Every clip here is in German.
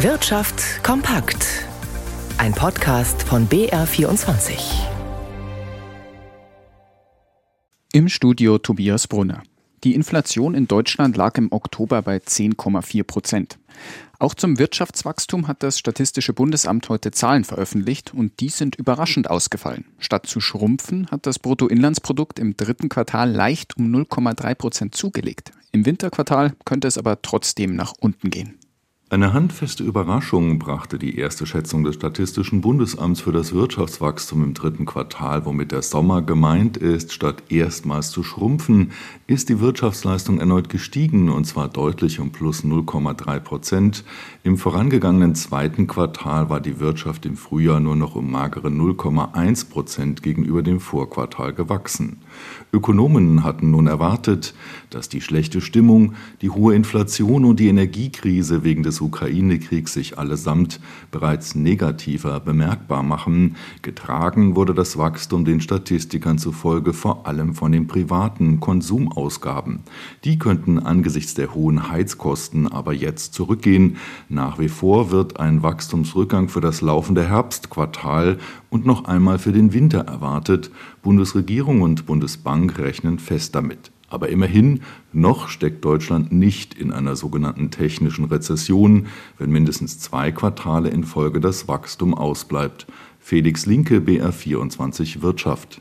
Wirtschaft kompakt. Ein Podcast von BR24. Im Studio Tobias Brunner. Die Inflation in Deutschland lag im Oktober bei 10,4 Prozent. Auch zum Wirtschaftswachstum hat das Statistische Bundesamt heute Zahlen veröffentlicht und die sind überraschend ausgefallen. Statt zu schrumpfen, hat das Bruttoinlandsprodukt im dritten Quartal leicht um 0,3 Prozent zugelegt. Im Winterquartal könnte es aber trotzdem nach unten gehen. Eine handfeste Überraschung brachte die erste Schätzung des Statistischen Bundesamts für das Wirtschaftswachstum im dritten Quartal, womit der Sommer gemeint ist. Statt erstmals zu schrumpfen, ist die Wirtschaftsleistung erneut gestiegen, und zwar deutlich um plus 0,3 Prozent. Im vorangegangenen zweiten Quartal war die Wirtschaft im Frühjahr nur noch um magere 0,1 Prozent gegenüber dem Vorquartal gewachsen. Ökonomen hatten nun erwartet, dass die schlechte Stimmung, die hohe Inflation und die Energiekrise wegen des Ukraine-Kriegs sich allesamt bereits negativer bemerkbar machen. Getragen wurde das Wachstum den Statistikern zufolge vor allem von den privaten Konsumausgaben. Die könnten angesichts der hohen Heizkosten aber jetzt zurückgehen. Nach wie vor wird ein Wachstumsrückgang für das laufende Herbstquartal und noch einmal für den Winter erwartet. Bundesregierung und Bundesbank rechnen fest damit. Aber immerhin, noch steckt Deutschland nicht in einer sogenannten technischen Rezession, wenn mindestens zwei Quartale in Folge das Wachstum ausbleibt. Felix Linke, BR24 Wirtschaft.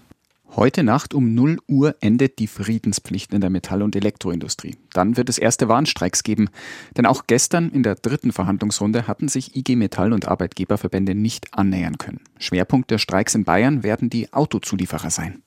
Heute Nacht um 0 Uhr endet die Friedenspflicht in der Metall- und Elektroindustrie. Dann wird es erste Warnstreiks geben. Denn auch gestern in der dritten Verhandlungsrunde hatten sich IG Metall und Arbeitgeberverbände nicht annähern können. Schwerpunkt der Streiks in Bayern werden die Autozulieferer sein.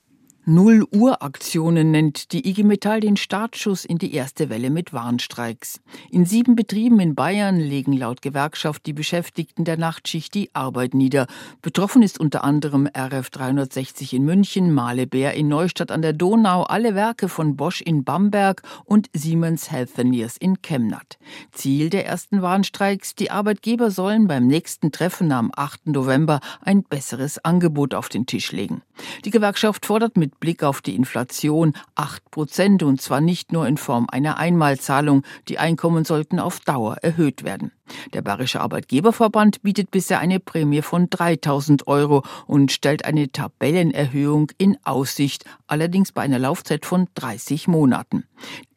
Null-Uhr-Aktionen nennt die IG Metall den Startschuss in die erste Welle mit Warnstreiks. In sieben Betrieben in Bayern legen laut Gewerkschaft die Beschäftigten der Nachtschicht die Arbeit nieder. Betroffen ist unter anderem RF 360 in München, Malebär in Neustadt an der Donau, alle Werke von Bosch in Bamberg und Siemens Healthineers in Chemnat. Ziel der ersten Warnstreiks, die Arbeitgeber sollen beim nächsten Treffen am 8. November ein besseres Angebot auf den Tisch legen. Die Gewerkschaft fordert mit Blick auf die Inflation 8 Prozent und zwar nicht nur in Form einer Einmalzahlung. Die Einkommen sollten auf Dauer erhöht werden. Der Bayerische Arbeitgeberverband bietet bisher eine Prämie von 3000 Euro und stellt eine Tabellenerhöhung in Aussicht, allerdings bei einer Laufzeit von 30 Monaten.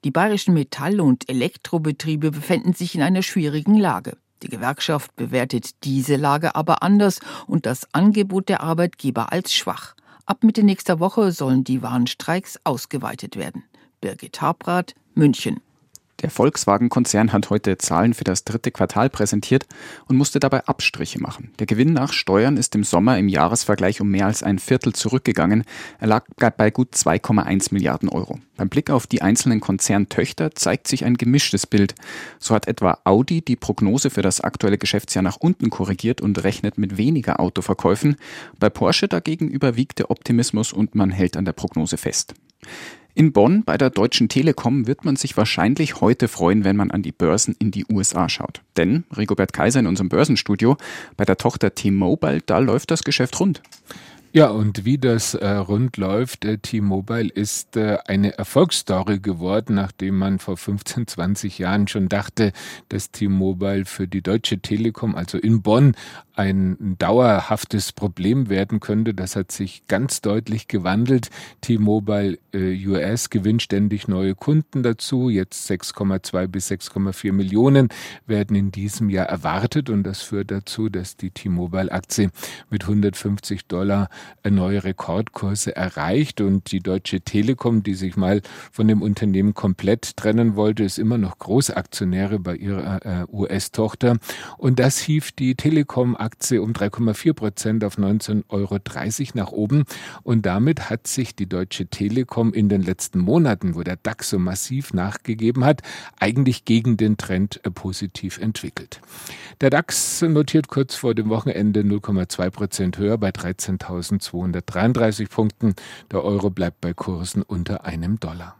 Die bayerischen Metall- und Elektrobetriebe befinden sich in einer schwierigen Lage. Die Gewerkschaft bewertet diese Lage aber anders und das Angebot der Arbeitgeber als schwach. Ab Mitte nächster Woche sollen die Warnstreiks ausgeweitet werden. Birgit Habrath, München. Der Volkswagen-Konzern hat heute Zahlen für das dritte Quartal präsentiert und musste dabei Abstriche machen. Der Gewinn nach Steuern ist im Sommer im Jahresvergleich um mehr als ein Viertel zurückgegangen. Er lag bei gut 2,1 Milliarden Euro. Beim Blick auf die einzelnen Konzerntöchter zeigt sich ein gemischtes Bild. So hat etwa Audi die Prognose für das aktuelle Geschäftsjahr nach unten korrigiert und rechnet mit weniger Autoverkäufen. Bei Porsche dagegen überwiegt der Optimismus und man hält an der Prognose fest. In Bonn bei der Deutschen Telekom wird man sich wahrscheinlich heute freuen, wenn man an die Börsen in die USA schaut. Denn, Rigobert Kaiser in unserem Börsenstudio, bei der Tochter T-Mobile, da läuft das Geschäft rund. Ja, und wie das äh, rund läuft, äh, T-Mobile ist äh, eine Erfolgsstory geworden, nachdem man vor 15, 20 Jahren schon dachte, dass T-Mobile für die Deutsche Telekom, also in Bonn, ein dauerhaftes Problem werden könnte. Das hat sich ganz deutlich gewandelt. T-Mobile äh, US gewinnt ständig neue Kunden dazu. Jetzt 6,2 bis 6,4 Millionen werden in diesem Jahr erwartet und das führt dazu, dass die T-Mobile-Aktie mit 150 Dollar neue Rekordkurse erreicht und die Deutsche Telekom, die sich mal von dem Unternehmen komplett trennen wollte, ist immer noch Großaktionäre bei ihrer äh, US-Tochter und das hieft die Telekom-Aktie um 3,4 Prozent auf 19,30 Euro nach oben und damit hat sich die Deutsche Telekom in den letzten Monaten, wo der DAX so massiv nachgegeben hat, eigentlich gegen den Trend äh, positiv entwickelt. Der DAX notiert kurz vor dem Wochenende 0,2 Prozent höher bei 13.000 1.233 Punkten. Der Euro bleibt bei Kursen unter einem Dollar.